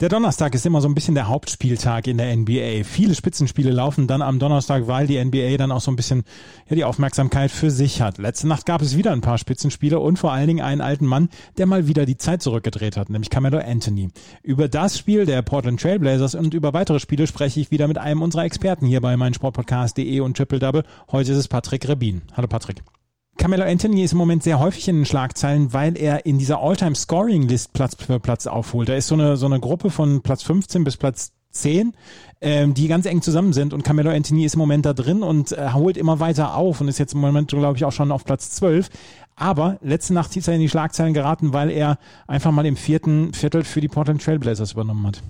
Der Donnerstag ist immer so ein bisschen der Hauptspieltag in der NBA. Viele Spitzenspiele laufen dann am Donnerstag, weil die NBA dann auch so ein bisschen ja, die Aufmerksamkeit für sich hat. Letzte Nacht gab es wieder ein paar Spitzenspiele und vor allen Dingen einen alten Mann, der mal wieder die Zeit zurückgedreht hat, nämlich Carmelo Anthony. Über das Spiel der Portland Trailblazers und über weitere Spiele spreche ich wieder mit einem unserer Experten hier bei meinsportpodcast.de und Triple Double. Heute ist es Patrick Rebin. Hallo Patrick. Carmelo Anthony ist im Moment sehr häufig in den Schlagzeilen, weil er in dieser All-Time-Scoring-List Platz für Platz aufholt. Da ist so eine, so eine Gruppe von Platz 15 bis Platz 10, ähm, die ganz eng zusammen sind und Carmelo Anthony ist im Moment da drin und äh, holt immer weiter auf und ist jetzt im Moment, glaube ich, auch schon auf Platz 12. Aber letzte Nacht ist er in die Schlagzeilen geraten, weil er einfach mal im vierten Viertel für die Portland Trailblazers übernommen hat.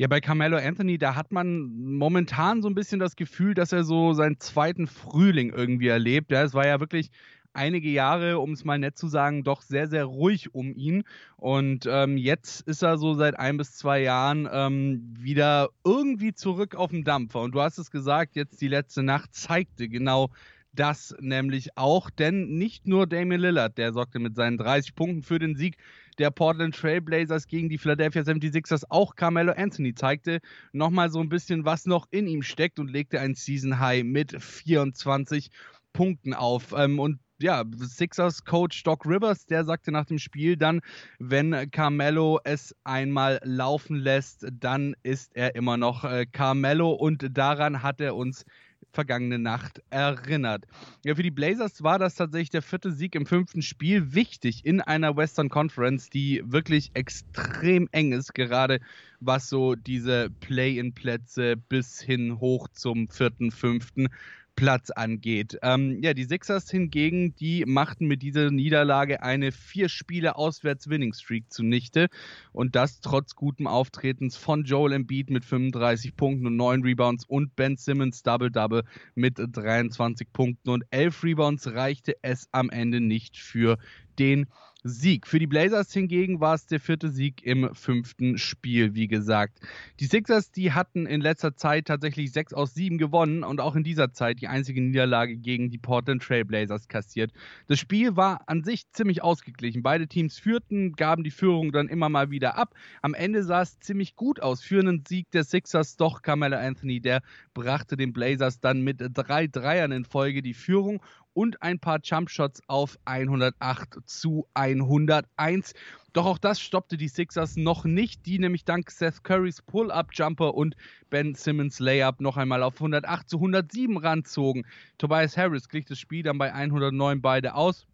Ja, bei Carmelo Anthony, da hat man momentan so ein bisschen das Gefühl, dass er so seinen zweiten Frühling irgendwie erlebt. Ja, es war ja wirklich einige Jahre, um es mal nett zu sagen, doch sehr, sehr ruhig um ihn. Und ähm, jetzt ist er so seit ein bis zwei Jahren ähm, wieder irgendwie zurück auf dem Dampfer. Und du hast es gesagt, jetzt die letzte Nacht zeigte genau das nämlich auch, denn nicht nur Damian Lillard, der sorgte mit seinen 30 Punkten für den Sieg der Portland Trailblazers gegen die Philadelphia 76ers, auch Carmelo Anthony zeigte nochmal so ein bisschen, was noch in ihm steckt und legte ein Season High mit 24 Punkten auf. Ähm, und ja, Sixers Coach Doc Rivers, der sagte nach dem Spiel dann, wenn Carmelo es einmal laufen lässt, dann ist er immer noch äh, Carmelo und daran hat er uns vergangene Nacht erinnert. Ja, für die Blazers war das tatsächlich der vierte Sieg im fünften Spiel. Wichtig in einer Western Conference, die wirklich extrem eng ist, gerade was so diese Play-in-Plätze bis hin hoch zum vierten, fünften Platz angeht. Ähm, ja, die Sixers hingegen, die machten mit dieser Niederlage eine vier Spiele auswärts Winning Streak zunichte und das trotz gutem Auftretens von Joel Embiid mit 35 Punkten und 9 Rebounds und Ben Simmons Double Double mit 23 Punkten und 11 Rebounds reichte es am Ende nicht für den Sieg. Für die Blazers hingegen war es der vierte Sieg im fünften Spiel, wie gesagt. Die Sixers, die hatten in letzter Zeit tatsächlich sechs aus sieben gewonnen und auch in dieser Zeit die einzige Niederlage gegen die Portland Trailblazers kassiert. Das Spiel war an sich ziemlich ausgeglichen. Beide Teams führten, gaben die Führung dann immer mal wieder ab. Am Ende sah es ziemlich gut aus. Für einen Sieg der Sixers doch Carmelo Anthony, der brachte den Blazers dann mit drei Dreiern in Folge die Führung und ein paar Jumpshots auf 108 zu 101. Doch auch das stoppte die Sixers noch nicht, die nämlich dank Seth Currys Pull-Up-Jumper und Ben Simmons Layup noch einmal auf 108 zu 107 ranzogen. Tobias Harris glich das Spiel dann bei 109 beide aus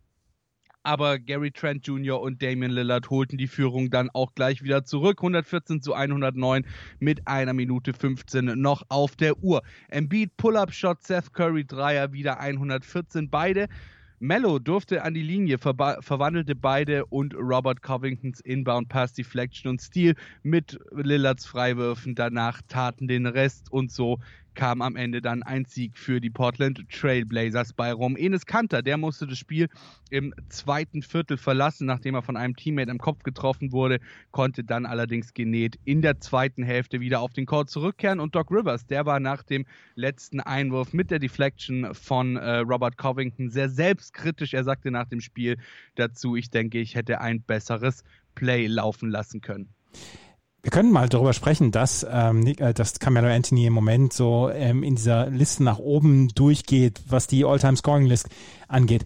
aber Gary Trent Jr. und Damian Lillard holten die Führung dann auch gleich wieder zurück. 114 zu 109 mit einer Minute 15 noch auf der Uhr. Embiid Pull-Up-Shot, Seth Curry Dreier, wieder 114 beide. Mello durfte an die Linie, ver verwandelte beide und Robert Covingtons Inbound Pass Deflection und Steal mit Lillards Freiwürfen danach taten den Rest und so kam am Ende dann ein Sieg für die Portland Trailblazers bei rum. Enes Kanter, der musste das Spiel im zweiten Viertel verlassen, nachdem er von einem Teammate im Kopf getroffen wurde, konnte dann allerdings genäht in der zweiten Hälfte wieder auf den Court zurückkehren. Und Doc Rivers, der war nach dem letzten Einwurf mit der Deflection von äh, Robert Covington sehr selbstkritisch. Er sagte nach dem Spiel dazu, ich denke, ich hätte ein besseres Play laufen lassen können. Wir können mal darüber sprechen, dass, ähm, äh, dass Carmelo Anthony im Moment so ähm, in dieser Liste nach oben durchgeht, was die All-Time-Scoring-List angeht.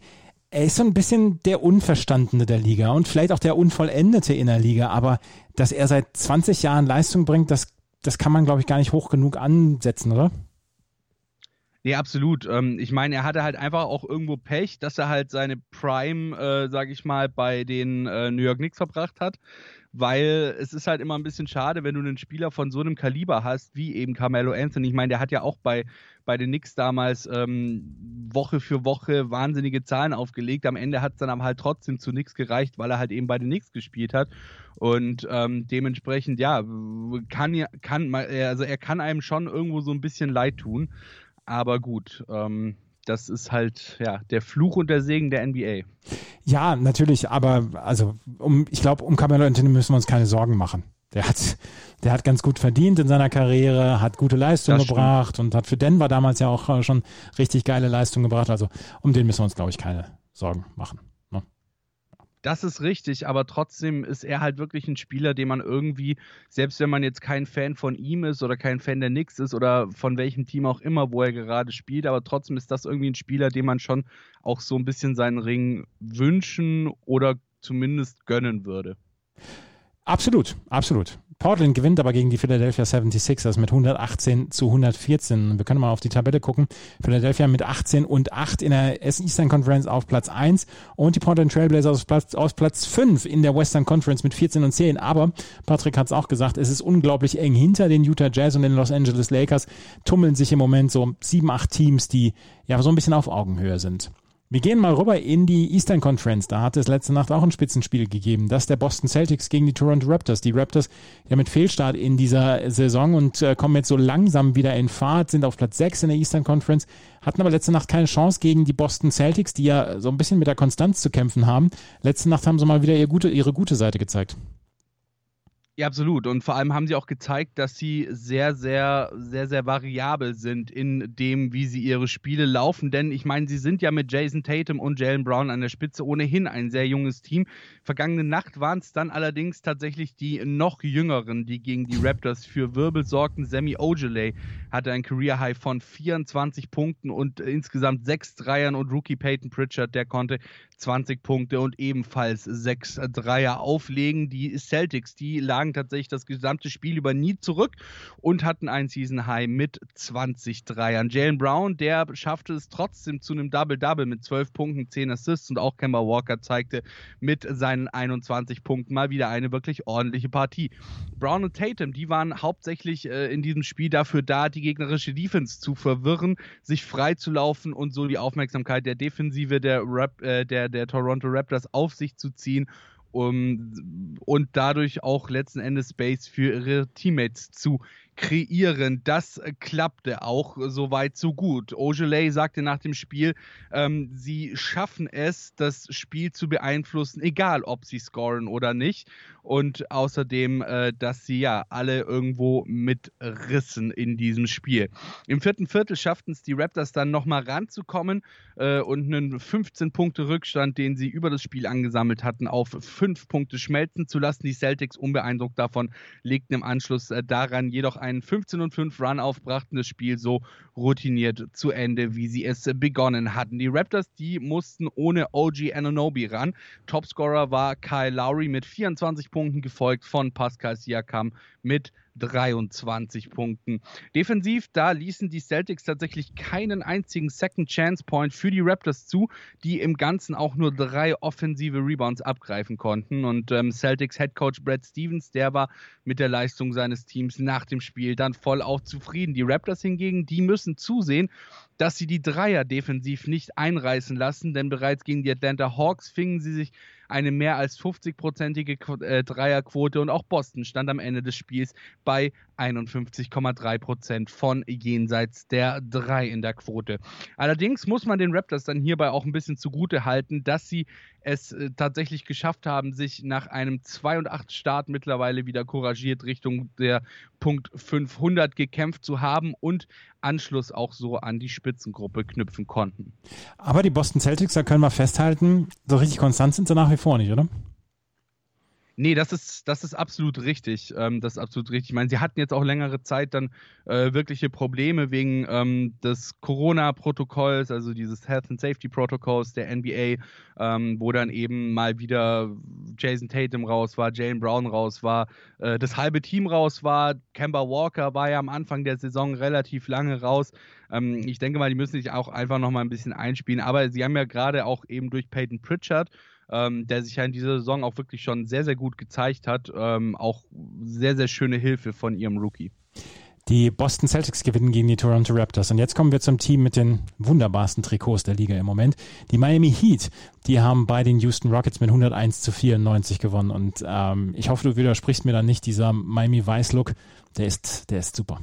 Er ist so ein bisschen der Unverstandene der Liga und vielleicht auch der Unvollendete in der Liga, aber dass er seit 20 Jahren Leistung bringt, das, das kann man, glaube ich, gar nicht hoch genug ansetzen, oder? Nee, absolut. Ähm, ich meine, er hatte halt einfach auch irgendwo Pech, dass er halt seine Prime, äh, sag ich mal, bei den äh, New York Knicks verbracht hat weil es ist halt immer ein bisschen schade, wenn du einen Spieler von so einem Kaliber hast, wie eben Carmelo Anthony. Ich meine, der hat ja auch bei, bei den Knicks damals ähm, Woche für Woche wahnsinnige Zahlen aufgelegt. Am Ende hat es dann aber halt trotzdem zu nichts gereicht, weil er halt eben bei den Knicks gespielt hat. Und ähm, dementsprechend, ja, kann, kann, also er kann einem schon irgendwo so ein bisschen leid tun. Aber gut, ähm, das ist halt ja der Fluch und der Segen der NBA. Ja, natürlich, aber also um, ich glaube, um Carmelo Anthony müssen wir uns keine Sorgen machen. Der hat, der hat ganz gut verdient in seiner Karriere, hat gute Leistungen gebracht und hat für Denver damals ja auch äh, schon richtig geile Leistungen gebracht. Also um den müssen wir uns, glaube ich, keine Sorgen machen. Das ist richtig, aber trotzdem ist er halt wirklich ein Spieler, den man irgendwie, selbst wenn man jetzt kein Fan von ihm ist oder kein Fan der Knicks ist oder von welchem Team auch immer, wo er gerade spielt, aber trotzdem ist das irgendwie ein Spieler, dem man schon auch so ein bisschen seinen Ring wünschen oder zumindest gönnen würde. Absolut, absolut. Portland gewinnt aber gegen die Philadelphia 76ers mit 118 zu 114. Wir können mal auf die Tabelle gucken. Philadelphia mit 18 und 8 in der Eastern Conference auf Platz 1 und die Portland Trailblazers auf Platz, auf Platz 5 in der Western Conference mit 14 und 10. Aber Patrick hat es auch gesagt, es ist unglaublich eng. Hinter den Utah Jazz und den Los Angeles Lakers tummeln sich im Moment so sieben, acht Teams, die ja so ein bisschen auf Augenhöhe sind. Wir gehen mal rüber in die Eastern Conference. Da hat es letzte Nacht auch ein Spitzenspiel gegeben. Das der Boston Celtics gegen die Toronto Raptors. Die Raptors ja mit Fehlstart in dieser Saison und äh, kommen jetzt so langsam wieder in Fahrt, sind auf Platz 6 in der Eastern Conference, hatten aber letzte Nacht keine Chance gegen die Boston Celtics, die ja so ein bisschen mit der Konstanz zu kämpfen haben. Letzte Nacht haben sie mal wieder ihre gute, ihre gute Seite gezeigt. Ja, absolut. Und vor allem haben sie auch gezeigt, dass sie sehr, sehr, sehr, sehr variabel sind in dem, wie sie ihre Spiele laufen. Denn ich meine, sie sind ja mit Jason Tatum und Jalen Brown an der Spitze ohnehin ein sehr junges Team. Vergangene Nacht waren es dann allerdings tatsächlich die noch jüngeren, die gegen die Raptors für Wirbel sorgten. Sammy Ojeley hatte ein Career High von 24 Punkten und insgesamt sechs Dreiern und Rookie Peyton Pritchard, der konnte 20 Punkte und ebenfalls sechs Dreier auflegen. Die Celtics, die lagen tatsächlich das gesamte Spiel über nie zurück und hatten ein Season High mit 20 Dreiern. Jalen Brown, der schaffte es trotzdem zu einem Double-Double mit 12 Punkten, 10 Assists und auch Kemba Walker zeigte mit seinen 21 Punkten mal wieder eine wirklich ordentliche Partie. Brown und Tatum, die waren hauptsächlich äh, in diesem Spiel dafür da, die gegnerische Defense zu verwirren, sich frei zu laufen und so die Aufmerksamkeit der Defensive der, Rap, äh, der der, Toronto Raptors auf sich zu ziehen um, und dadurch auch letzten Endes Space für ihre Teammates zu kreieren. Das äh, klappte auch soweit so gut. Ojeley sagte nach dem Spiel, ähm, sie schaffen es, das Spiel zu beeinflussen, egal ob sie scoren oder nicht. Und außerdem, äh, dass sie ja alle irgendwo mitrissen in diesem Spiel. Im vierten Viertel schafften es die Raptors dann nochmal ranzukommen äh, und einen 15-Punkte-Rückstand, den sie über das Spiel angesammelt hatten, auf 5 Punkte schmelzen zu lassen. Die Celtics unbeeindruckt davon legten im Anschluss äh, daran jedoch ein einen 15 und 5 Run aufbrachten, das Spiel so routiniert zu Ende, wie sie es begonnen hatten. Die Raptors, die mussten ohne OG Ananobi ran. Topscorer war Kyle Lowry mit 24 Punkten, gefolgt von Pascal Siakam mit 23 Punkten. Defensiv, da ließen die Celtics tatsächlich keinen einzigen Second Chance Point für die Raptors zu, die im Ganzen auch nur drei offensive Rebounds abgreifen konnten. Und ähm, Celtics Head Coach Brad Stevens, der war mit der Leistung seines Teams nach dem Spiel dann voll auch zufrieden. Die Raptors hingegen, die müssen zusehen, dass sie die Dreier defensiv nicht einreißen lassen, denn bereits gegen die Atlanta Hawks fingen sie sich eine mehr als 50-prozentige äh, Dreierquote und auch Boston stand am Ende des Spiels bei 51,3 Prozent von jenseits der 3 in der Quote. Allerdings muss man den Raptors dann hierbei auch ein bisschen zugute halten, dass sie es äh, tatsächlich geschafft haben, sich nach einem 2 und 8 Start mittlerweile wieder couragiert Richtung der Punkt 500 gekämpft zu haben und Anschluss auch so an die Spitzengruppe knüpfen konnten. Aber die Boston Celtics, da können wir festhalten, so richtig konstant sind sie nach wie vor nicht, oder? Nee, das ist, das ist absolut richtig. Ähm, das ist absolut richtig. Ich meine, sie hatten jetzt auch längere Zeit dann äh, wirkliche Probleme wegen ähm, des Corona-Protokolls, also dieses Health and Safety Protokolls der NBA, ähm, wo dann eben mal wieder Jason Tatum raus war, Jalen Brown raus war, äh, das halbe Team raus war. Kemba Walker war ja am Anfang der Saison relativ lange raus. Ähm, ich denke mal, die müssen sich auch einfach nochmal ein bisschen einspielen. Aber sie haben ja gerade auch eben durch Peyton Pritchard ähm, der sich ja in dieser Saison auch wirklich schon sehr, sehr gut gezeigt hat. Ähm, auch sehr, sehr schöne Hilfe von ihrem Rookie. Die Boston Celtics gewinnen gegen die Toronto Raptors. Und jetzt kommen wir zum Team mit den wunderbarsten Trikots der Liga im Moment. Die Miami Heat, die haben bei den Houston Rockets mit 101 zu 94 gewonnen. Und ähm, ich hoffe, du widersprichst mir dann nicht. Dieser Miami Weiß-Look, der ist, der ist super.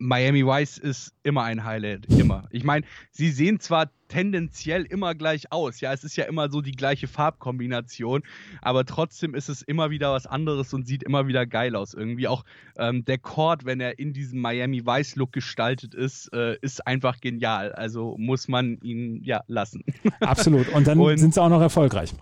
Miami Vice ist immer ein Highlight, immer. Ich meine, sie sehen zwar tendenziell immer gleich aus, ja, es ist ja immer so die gleiche Farbkombination, aber trotzdem ist es immer wieder was anderes und sieht immer wieder geil aus. Irgendwie auch ähm, der Chord, wenn er in diesem Miami Vice Look gestaltet ist, äh, ist einfach genial. Also muss man ihn ja lassen. Absolut. Und dann und, sind sie auch noch erfolgreich.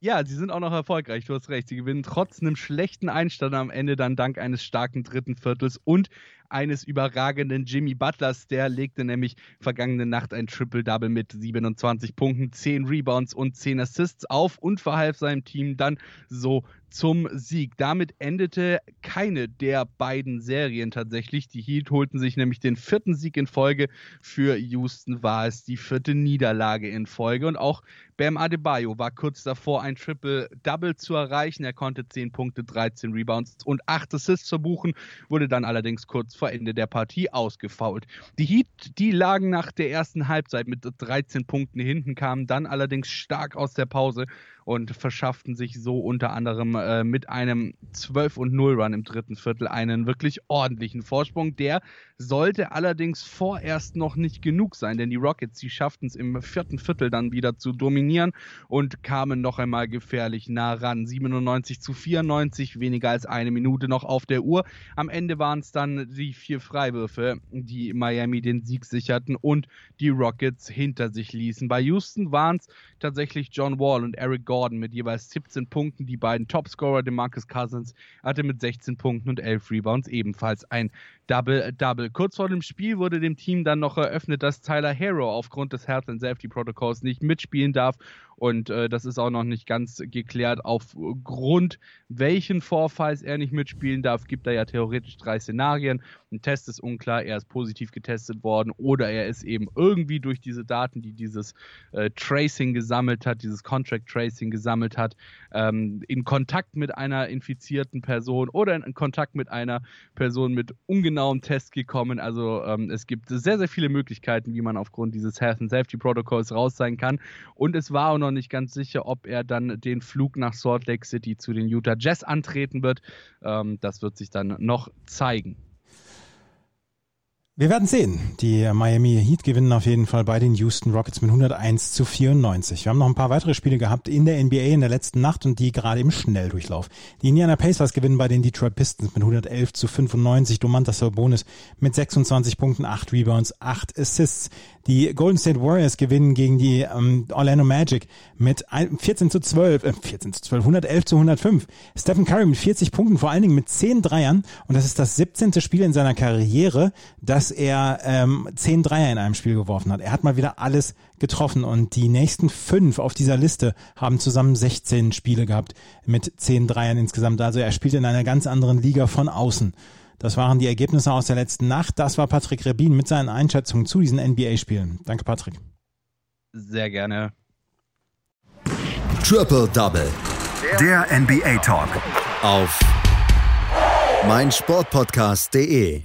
Ja, sie sind auch noch erfolgreich, du hast recht. Sie gewinnen trotz einem schlechten Einstand am Ende dann dank eines starken dritten Viertels und eines überragenden Jimmy Butlers. Der legte nämlich vergangene Nacht ein Triple-Double mit 27 Punkten, 10 Rebounds und 10 Assists auf und verhalf seinem Team dann so zum Sieg. Damit endete keine der beiden Serien tatsächlich. Die Heat holten sich nämlich den vierten Sieg in Folge. Für Houston war es die vierte Niederlage in Folge. Und auch Bam Adebayo war kurz davor, ein Triple-Double zu erreichen. Er konnte 10 Punkte, 13 Rebounds und 8 Assists verbuchen, wurde dann allerdings kurz vor Ende der Partie ausgefault. Die Heat, die lagen nach der ersten Halbzeit mit 13 Punkten hinten, kamen dann allerdings stark aus der Pause und verschafften sich so unter anderem äh, mit einem 12 und 0 Run im dritten Viertel einen wirklich ordentlichen Vorsprung. Der sollte allerdings vorerst noch nicht genug sein, denn die Rockets, die schafften es im vierten Viertel dann wieder zu dominieren und kamen noch einmal gefährlich nah ran. 97 zu 94, weniger als eine Minute noch auf der Uhr. Am Ende waren es dann die vier Freiwürfe, die Miami den Sieg sicherten und die Rockets hinter sich ließen. Bei Houston waren es tatsächlich John Wall und Eric Gordon mit jeweils 17 Punkten. Die beiden Topscorer, DeMarcus Cousins, hatte mit 16 Punkten und 11 Rebounds ebenfalls ein Double-Double. Kurz vor dem Spiel wurde dem Team dann noch eröffnet, dass Tyler Hero aufgrund des Health and Safety Protocols nicht mitspielen darf und äh, das ist auch noch nicht ganz geklärt. Aufgrund welchen Vorfalls er nicht mitspielen darf, gibt er ja theoretisch drei Szenarien. Ein Test ist unklar, er ist positiv getestet worden oder er ist eben irgendwie durch diese Daten, die dieses äh, Tracing gesammelt hat, dieses Contract Tracing gesammelt hat, ähm, in Kontakt mit einer infizierten Person oder in Kontakt mit einer Person mit ungenauem Test gekommen. Also ähm, es gibt sehr, sehr viele Möglichkeiten, wie man aufgrund dieses Health and Safety Protocols raus sein kann. Und es war auch noch noch nicht ganz sicher, ob er dann den Flug nach Salt Lake City zu den Utah Jazz antreten wird. Ähm, das wird sich dann noch zeigen. Wir werden sehen. Die Miami Heat gewinnen auf jeden Fall bei den Houston Rockets mit 101 zu 94. Wir haben noch ein paar weitere Spiele gehabt in der NBA in der letzten Nacht und die gerade im Schnelldurchlauf. Die Indiana Pacers gewinnen bei den Detroit Pistons mit 111 zu 95. Domantas Sabonis mit 26 Punkten, 8 Rebounds, 8 Assists. Die Golden State Warriors gewinnen gegen die ähm, Orlando Magic mit 14 zu 12, äh, 14 zu 12, 111 zu 105. Stephen Curry mit 40 Punkten, vor allen Dingen mit 10 Dreiern. Und das ist das 17. Spiel in seiner Karriere, dass er ähm, 10 Dreier in einem Spiel geworfen hat. Er hat mal wieder alles getroffen und die nächsten fünf auf dieser Liste haben zusammen 16 Spiele gehabt mit 10 Dreiern insgesamt. Also er spielt in einer ganz anderen Liga von außen. Das waren die Ergebnisse aus der letzten Nacht. Das war Patrick Rebin mit seinen Einschätzungen zu diesen NBA-Spielen. Danke, Patrick. Sehr gerne. Triple Double. Der NBA Talk. Auf meinsportpodcast.de.